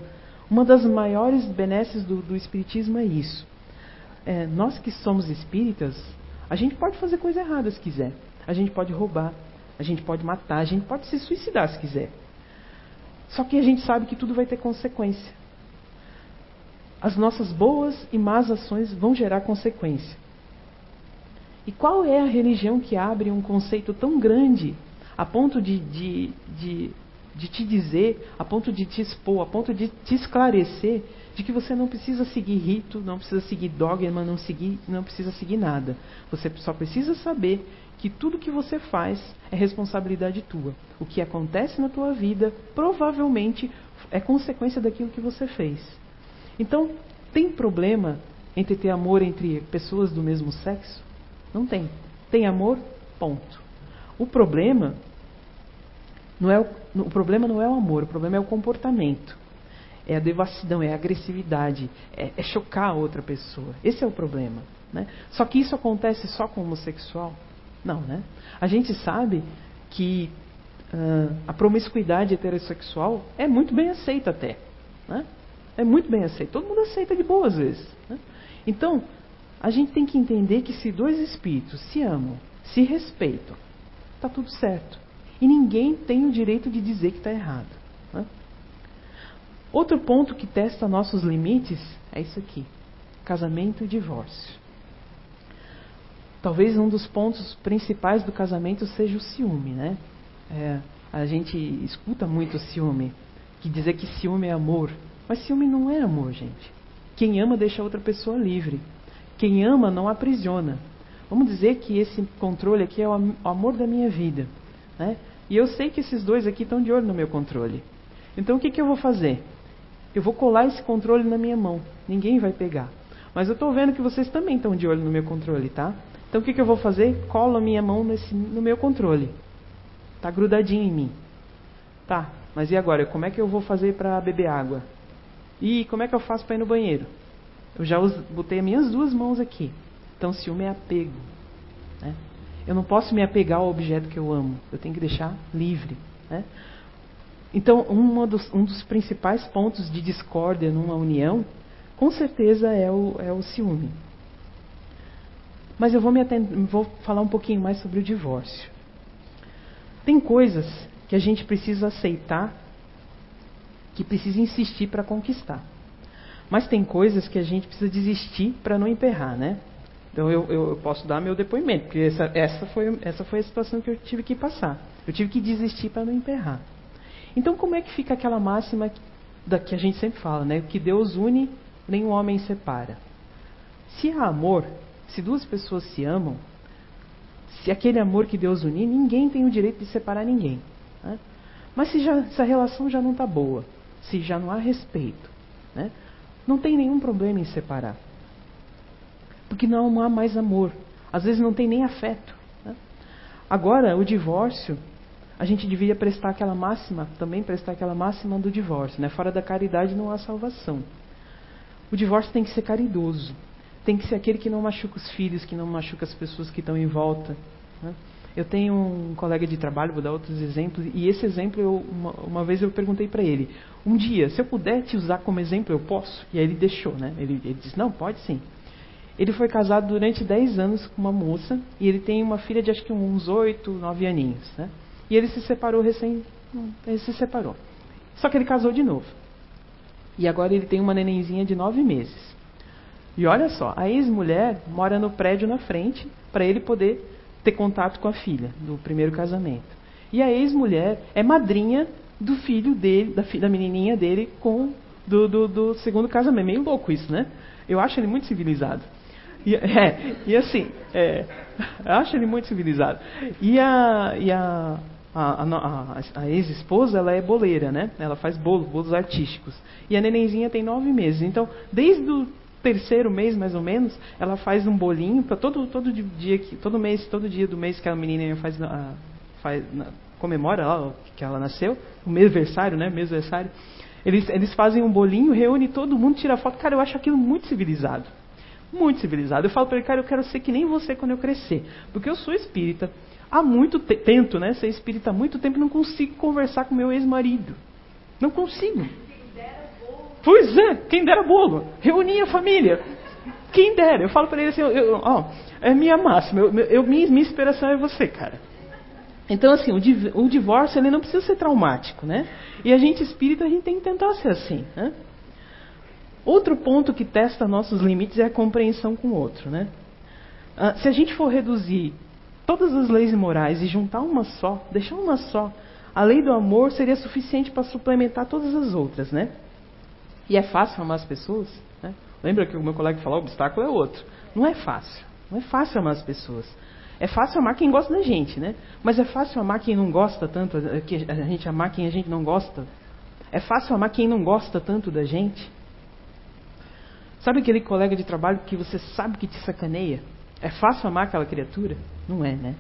uma das maiores benesses do, do Espiritismo é isso. É, nós que somos espíritas, a gente pode fazer coisa errada se quiser. A gente pode roubar, a gente pode matar, a gente pode se suicidar se quiser. Só que a gente sabe que tudo vai ter consequência. As nossas boas e más ações vão gerar consequência. E qual é a religião que abre um conceito tão grande a ponto de, de, de, de te dizer, a ponto de te expor, a ponto de te esclarecer de que você não precisa seguir rito, não precisa seguir dogma, não, seguir, não precisa seguir nada. Você só precisa saber que tudo que você faz é responsabilidade tua. O que acontece na tua vida provavelmente é consequência daquilo que você fez. Então, tem problema entre ter amor entre pessoas do mesmo sexo? Não tem. Tem amor, ponto. O problema não é o, o problema não é o amor, o problema é o comportamento. É a devassidão, é a agressividade, é, é chocar a outra pessoa. Esse é o problema. Né? Só que isso acontece só com o homossexual? Não, né? A gente sabe que uh, a promiscuidade heterossexual é muito bem aceita até. Né? É muito bem aceita. Todo mundo aceita de boas vezes. Né? Então, a gente tem que entender que se dois espíritos se amam, se respeitam, está tudo certo. E ninguém tem o direito de dizer que está errado. Né? Outro ponto que testa nossos limites é isso aqui: casamento e divórcio. Talvez um dos pontos principais do casamento seja o ciúme, né? É, a gente escuta muito o ciúme, que dizer que ciúme é amor, mas ciúme não é amor, gente. Quem ama deixa outra pessoa livre. Quem ama não aprisiona. Vamos dizer que esse controle aqui é o amor da minha vida. Né? E eu sei que esses dois aqui estão de olho no meu controle. Então o que, que eu vou fazer? Eu vou colar esse controle na minha mão. Ninguém vai pegar. Mas eu estou vendo que vocês também estão de olho no meu controle, tá? Então o que, que eu vou fazer? Colo a minha mão nesse, no meu controle. Tá grudadinho em mim. Tá, mas e agora? Como é que eu vou fazer para beber água? E como é que eu faço para ir no banheiro? Eu já botei as minhas duas mãos aqui. Então ciúme é apego. Eu não posso me apegar ao objeto que eu amo. Eu tenho que deixar livre. Né? Então, dos, um dos principais pontos de discórdia numa união, com certeza, é o, é o ciúme. Mas eu vou, me atender, vou falar um pouquinho mais sobre o divórcio. Tem coisas que a gente precisa aceitar, que precisa insistir para conquistar. Mas tem coisas que a gente precisa desistir para não emperrar, né? Então eu, eu, posso dar meu depoimento, porque essa, essa, foi, essa foi a situação que eu tive que passar. Eu tive que desistir para não emperrar. Então como é que fica aquela máxima da que a gente sempre fala, né? Que Deus une, o homem separa. Se há amor, se duas pessoas se amam, se aquele amor que Deus unir, ninguém tem o direito de separar ninguém. Né? Mas se, já, se a relação já não está boa, se já não há respeito, né? não tem nenhum problema em separar. Porque não há mais amor. Às vezes não tem nem afeto. Né? Agora, o divórcio, a gente devia prestar aquela máxima, também prestar aquela máxima do divórcio. Né? Fora da caridade não há salvação. O divórcio tem que ser caridoso tem que ser aquele que não machuca os filhos, que não machuca as pessoas que estão em volta. Né? Eu tenho um colega de trabalho, vou dar outros exemplos, e esse exemplo, eu, uma, uma vez eu perguntei para ele: um dia, se eu puder te usar como exemplo, eu posso? E aí ele deixou, né? Ele, ele disse: não, pode sim. Ele foi casado durante 10 anos com uma moça, e ele tem uma filha de acho que uns 8, 9 aninhos, né? E ele se separou recém. Ele se separou. Só que ele casou de novo. E agora ele tem uma nenenzinha de 9 meses. E olha só, a ex-mulher mora no prédio na frente para ele poder ter contato com a filha do primeiro casamento. E a ex-mulher é madrinha do filho dele, da, da menininha dele com do, do, do, segundo casamento. Meio louco isso, né? Eu acho ele muito civilizado. E, é, e assim, é, eu acho ele muito civilizado. E a, e a, a, a, a ex-esposa, ela é boleira, né? Ela faz bolos, bolos artísticos. E a nenenzinha tem nove meses. Então, desde o terceiro mês, mais ou menos, ela faz um bolinho para todo, todo dia, todo mês, todo dia do mês que a menina faz, faz comemora que ela nasceu, o mêsversário, né, mêsversário. Eles, eles fazem um bolinho, reúne todo mundo, tira foto. Cara, eu acho aquilo muito civilizado. Muito civilizado. Eu falo para ele, cara, eu quero ser que nem você quando eu crescer. Porque eu sou espírita. Há muito tempo, tento, né, ser espírita há muito tempo e não consigo conversar com meu ex-marido. Não consigo. Pois é, quem dera bolo. Reunia a família. Quem dera. Eu falo para ele assim, eu, eu, ó, é minha máxima. Eu, eu, minha, minha inspiração é você, cara. Então, assim, o, o divórcio ele não precisa ser traumático, né? E a gente espírita, a gente tem que tentar ser assim, né? Outro ponto que testa nossos limites é a compreensão com o outro, né? Ah, se a gente for reduzir todas as leis morais e juntar uma só, deixar uma só, a lei do amor seria suficiente para suplementar todas as outras, né? E é fácil amar as pessoas? Né? Lembra que o meu colega falou, o obstáculo é outro. Não é fácil. Não é fácil amar as pessoas. É fácil amar quem gosta da gente, né? Mas é fácil amar quem não gosta tanto, eh, que a gente amar quem a gente não gosta. É fácil amar quem não gosta tanto da gente. Sabe aquele colega de trabalho que você sabe que te sacaneia? É fácil amar aquela criatura? Não é, né?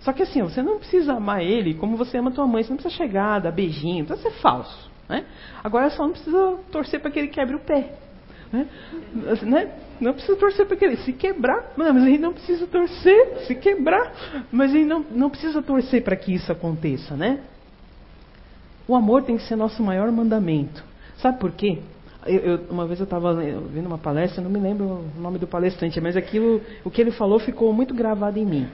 Só que assim, você não precisa amar ele como você ama tua mãe. Você não precisa chegar, dar beijinho, não precisa ser falso. Né? Agora só não precisa torcer para que ele quebre o pé. Né? né? Não precisa torcer para que ele se quebrar, mas ele não precisa torcer, se quebrar, mas ele não, não precisa torcer para que isso aconteça, né? O amor tem que ser nosso maior mandamento. Sabe por quê? Eu, eu, uma vez eu estava vendo uma palestra, não me lembro o nome do palestrante, mas aquilo, o que ele falou ficou muito gravado em mim.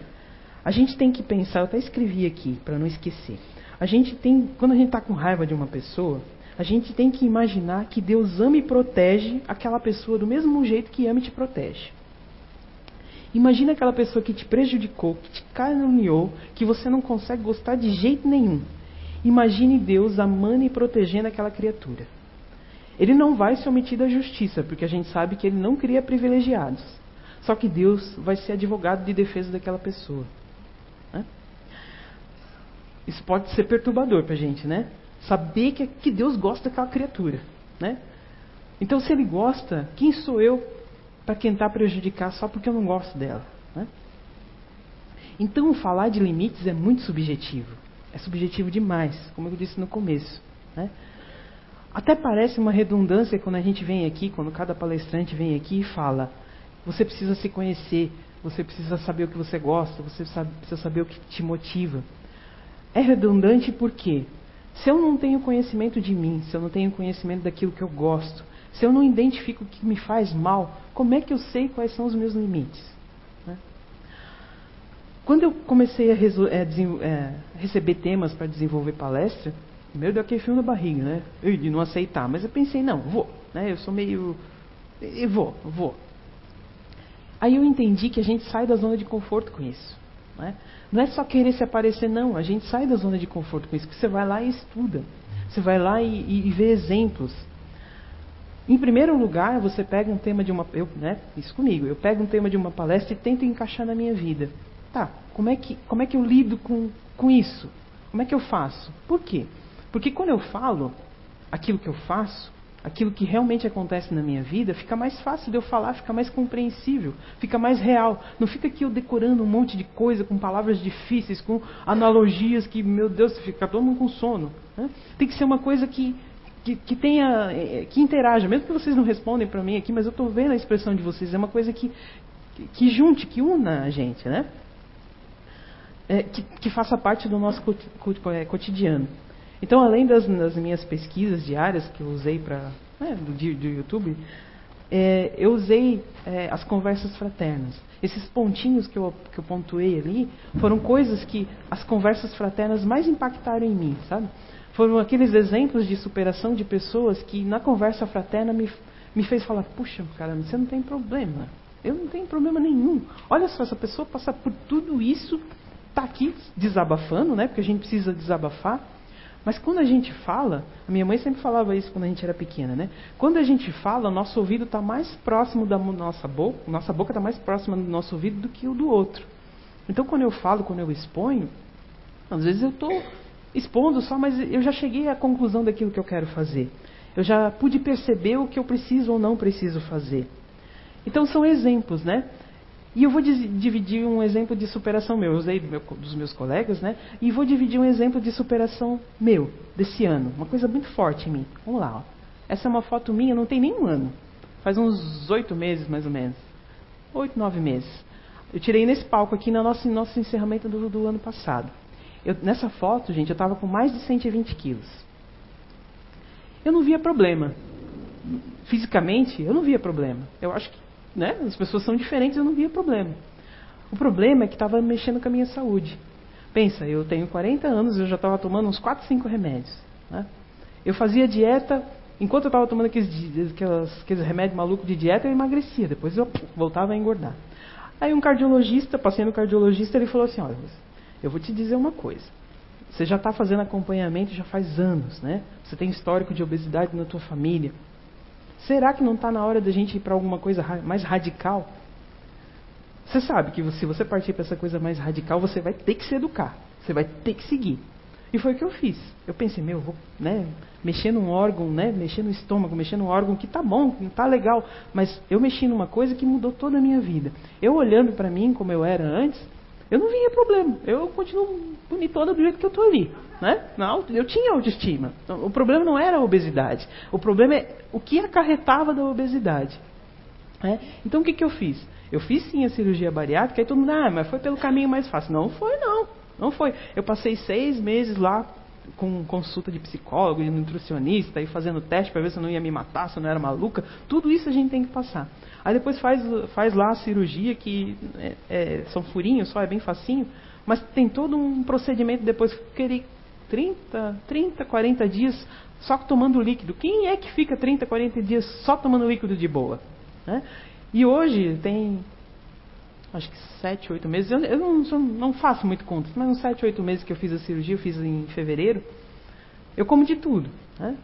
A gente tem que pensar, eu até escrevi aqui para não esquecer. A gente tem, quando a gente está com raiva de uma pessoa, a gente tem que imaginar que Deus ama e protege aquela pessoa do mesmo jeito que ama e te protege. Imagina aquela pessoa que te prejudicou, que te caluniou, que você não consegue gostar de jeito nenhum. Imagine Deus amando e protegendo aquela criatura. Ele não vai se omitir da justiça, porque a gente sabe que ele não cria privilegiados. Só que Deus vai ser advogado de defesa daquela pessoa. Isso pode ser perturbador para a gente, né? Saber que, que Deus gosta daquela criatura. Né? Então, se ele gosta, quem sou eu para tentar prejudicar só porque eu não gosto dela? Né? Então, falar de limites é muito subjetivo. É subjetivo demais, como eu disse no começo. Né? Até parece uma redundância quando a gente vem aqui, quando cada palestrante vem aqui e fala: você precisa se conhecer, você precisa saber o que você gosta, você precisa saber o que te motiva. É redundante porque se eu não tenho conhecimento de mim, se eu não tenho conhecimento daquilo que eu gosto, se eu não identifico o que me faz mal, como é que eu sei quais são os meus limites? Né? Quando eu comecei a é, é, receber temas para desenvolver palestra, primeiro deu aquele fio na barriga, né? De não aceitar. Mas eu pensei, não, vou. Né? Eu sou meio. Eu vou, vou. Aí eu entendi que a gente sai da zona de conforto com isso. Né? Não é só querer se aparecer, não. A gente sai da zona de conforto com isso. Porque você vai lá e estuda. Você vai lá e, e, e vê exemplos. Em primeiro lugar, você pega um tema de uma. Eu, né, isso comigo. Eu pego um tema de uma palestra e tento encaixar na minha vida. Tá, como é que, como é que eu lido com, com isso? Como é que eu faço? Por quê? Porque quando eu falo aquilo que eu faço, aquilo que realmente acontece na minha vida, fica mais fácil de eu falar, fica mais compreensível, fica mais real. Não fica aqui eu decorando um monte de coisa com palavras difíceis, com analogias que, meu Deus, fica todo mundo com sono. Né? Tem que ser uma coisa que, que, que, tenha, eh, que interaja, mesmo que vocês não respondem para mim aqui, mas eu estou vendo a expressão de vocês, é uma coisa que, que junte, que una a gente, né? É, que, que faça parte do nosso eh, cotidiano. Então, além das, das minhas pesquisas diárias que eu usei para né, do, do YouTube, é, eu usei é, as conversas fraternas. Esses pontinhos que eu, que eu pontuei ali foram coisas que as conversas fraternas mais impactaram em mim, sabe? Foram aqueles exemplos de superação de pessoas que na conversa fraterna me, me fez falar: puxa, cara, você não tem problema. Eu não tenho problema nenhum. Olha só, essa pessoa passa por tudo isso, está aqui desabafando, né? Porque a gente precisa desabafar. Mas quando a gente fala, a minha mãe sempre falava isso quando a gente era pequena, né? Quando a gente fala, nosso ouvido está mais próximo da nossa boca, nossa boca está mais próxima do nosso ouvido do que o do outro. Então, quando eu falo, quando eu exponho, às vezes eu estou expondo só, mas eu já cheguei à conclusão daquilo que eu quero fazer. Eu já pude perceber o que eu preciso ou não preciso fazer. Então, são exemplos, né? E eu vou dividir um exemplo de superação meu. Eu usei do meu, dos meus colegas, né? E vou dividir um exemplo de superação meu, desse ano. Uma coisa muito forte em mim. Vamos lá. Ó. Essa é uma foto minha, não tem nem um ano. Faz uns oito meses, mais ou menos. Oito, nove meses. Eu tirei nesse palco aqui no nosso, nosso encerramento do, do ano passado. Eu, nessa foto, gente, eu estava com mais de 120 quilos. Eu não via problema. Fisicamente, eu não via problema. Eu acho que né? As pessoas são diferentes, eu não via problema. O problema é que estava mexendo com a minha saúde. Pensa, eu tenho 40 anos, eu já estava tomando uns 4, 5 remédios. Né? Eu fazia dieta, enquanto eu estava tomando aqueles, aqueles, aqueles remédios malucos de dieta, eu emagrecia, depois eu voltava a engordar. Aí um cardiologista, passei no cardiologista, ele falou assim, olha, eu vou te dizer uma coisa. Você já está fazendo acompanhamento já faz anos, né? Você tem histórico de obesidade na tua família. Será que não está na hora da gente ir para alguma coisa mais radical? Você sabe que se você partir para essa coisa mais radical, você vai ter que se educar. Você vai ter que seguir. E foi o que eu fiz. Eu pensei, meu, vou né, mexer num órgão, né, mexer no estômago, mexer num órgão que tá bom, que tá legal. Mas eu mexi numa coisa que mudou toda a minha vida. Eu olhando para mim como eu era antes, eu não via problema. Eu continuo bonitona do jeito que eu estou ali. Né? Eu tinha autoestima. Então, o problema não era a obesidade. O problema é o que acarretava da obesidade. Né? Então o que, que eu fiz? Eu fiz sim a cirurgia bariátrica, aí todo mundo, ah, mas foi pelo caminho mais fácil. Não foi, não. Não foi. Eu passei seis meses lá com consulta de psicólogo, de nutricionista, e fazendo teste para ver se eu não ia me matar, se eu não era maluca. Tudo isso a gente tem que passar. Aí depois faz, faz lá a cirurgia, que é, é, são furinhos só, é bem facinho, mas tem todo um procedimento depois, que 30, 30, 40 dias só tomando líquido. Quem é que fica 30, 40 dias só tomando líquido de boa? Né? E hoje tem, acho que 7, 8 meses, eu, eu não, não, faço muito contas, mas uns 7, 8 meses que eu fiz a cirurgia, eu fiz em fevereiro, eu como de tudo. Né?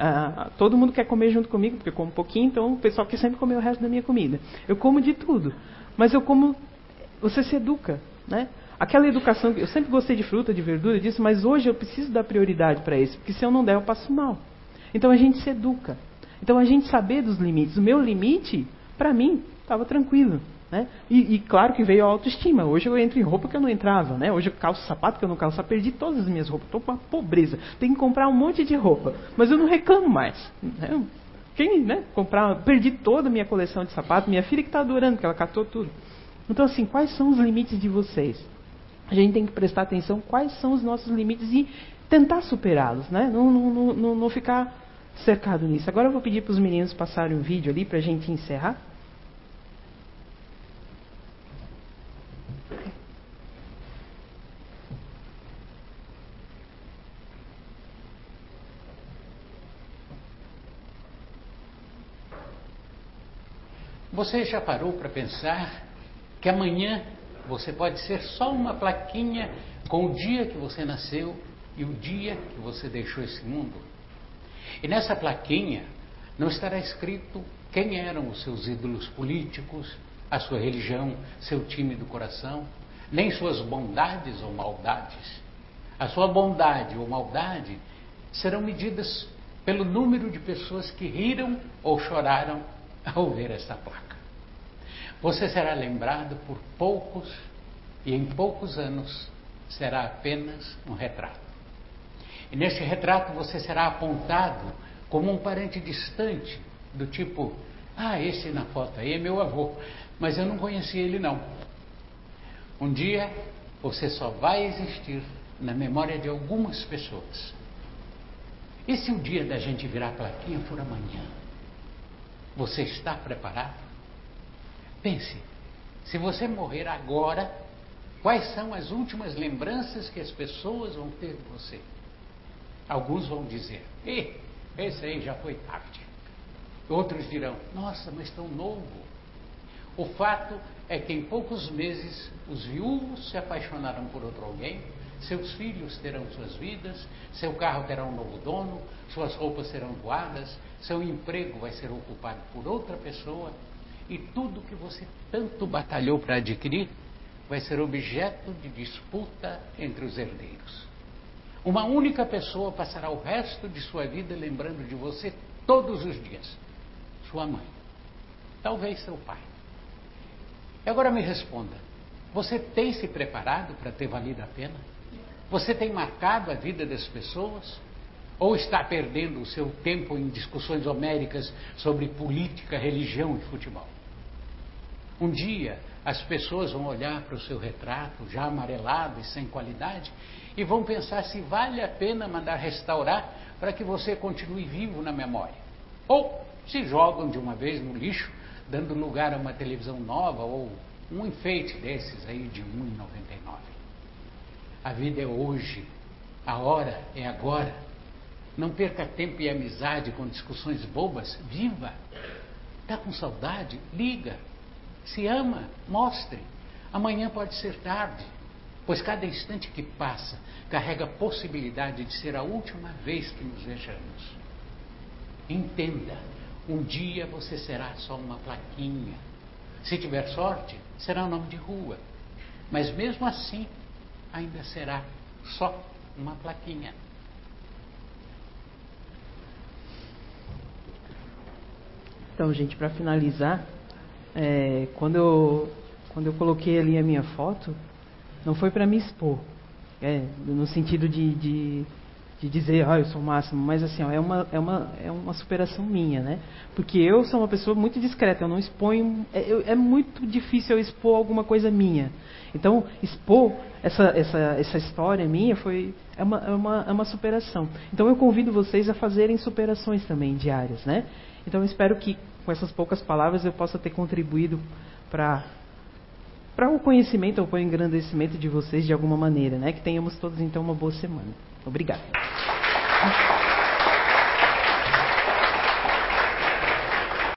A, a, todo mundo quer comer junto comigo, porque eu como um pouquinho, então o pessoal quer sempre comer o resto da minha comida. Eu como de tudo, mas eu como. Você se educa, né? Aquela educação, eu sempre gostei de fruta, de verdura, disso, mas hoje eu preciso dar prioridade para isso, porque se eu não der, eu passo mal. Então a gente se educa. Então a gente saber dos limites. O meu limite, para mim, estava tranquilo. Né? E, e, claro que veio a autoestima. Hoje eu entro em roupa que eu não entrava. Né? Hoje eu calço sapato que eu não calço. Perdi todas as minhas roupas. Estou com uma pobreza. Tenho que comprar um monte de roupa. Mas eu não reclamo mais. Né? Quem né, comprar. Perdi toda a minha coleção de sapatos. Minha filha que está adorando, que ela catou tudo. Então, assim, quais são os limites de vocês? A gente tem que prestar atenção quais são os nossos limites e tentar superá-los, né? Não, não, não, não, ficar cercado nisso. Agora eu vou pedir para os meninos passarem um vídeo ali para a gente encerrar. Você já parou para pensar que amanhã você pode ser só uma plaquinha com o dia que você nasceu e o dia que você deixou esse mundo? E nessa plaquinha não estará escrito quem eram os seus ídolos políticos, a sua religião, seu time do coração, nem suas bondades ou maldades. A sua bondade ou maldade serão medidas pelo número de pessoas que riram ou choraram ao ver esta placa. Você será lembrado por poucos e em poucos anos será apenas um retrato. E neste retrato você será apontado como um parente distante, do tipo: ah, esse na foto aí é meu avô, mas eu não conheci ele não. Um dia você só vai existir na memória de algumas pessoas. E se o dia da gente virar plaquinha for amanhã? Você está preparado? Pense, se você morrer agora, quais são as últimas lembranças que as pessoas vão ter de você? Alguns vão dizer, e esse aí já foi tarde. Outros dirão, nossa, mas tão novo. O fato é que em poucos meses os viúvos se apaixonaram por outro alguém, seus filhos terão suas vidas, seu carro terá um novo dono, suas roupas serão doadas, seu emprego vai ser ocupado por outra pessoa e tudo que você tanto batalhou para adquirir vai ser objeto de disputa entre os herdeiros. Uma única pessoa passará o resto de sua vida lembrando de você todos os dias: sua mãe, talvez seu pai. E agora me responda: você tem se preparado para ter valido a pena? Você tem marcado a vida das pessoas? Ou está perdendo o seu tempo em discussões homéricas sobre política, religião e futebol? Um dia as pessoas vão olhar para o seu retrato, já amarelado e sem qualidade, e vão pensar se vale a pena mandar restaurar para que você continue vivo na memória. Ou se jogam de uma vez no lixo, dando lugar a uma televisão nova ou um enfeite desses aí de R$ 1,99. A vida é hoje, a hora é agora. Não perca tempo e amizade com discussões bobas. Viva! Está com saudade? Liga. Se ama, mostre. Amanhã pode ser tarde, pois cada instante que passa carrega a possibilidade de ser a última vez que nos vejamos. Entenda, um dia você será só uma plaquinha. Se tiver sorte, será o nome de rua. Mas mesmo assim, ainda será só uma plaquinha. Então, gente, para finalizar, é, quando, eu, quando eu coloquei ali a minha foto, não foi para me expor, é, no sentido de, de, de dizer, ah, eu sou o máximo, mas assim, ó, é, uma, é, uma, é uma superação minha, né? Porque eu sou uma pessoa muito discreta, eu não exponho, é, é muito difícil eu expor alguma coisa minha. Então, expor essa, essa, essa história minha foi, é, uma, é, uma, é uma superação. Então, eu convido vocês a fazerem superações também diárias, né? Então, eu espero que com essas poucas palavras eu possa ter contribuído para para o conhecimento ou para o engrandecimento de vocês de alguma maneira, né? Que tenhamos todos então uma boa semana. Obrigado.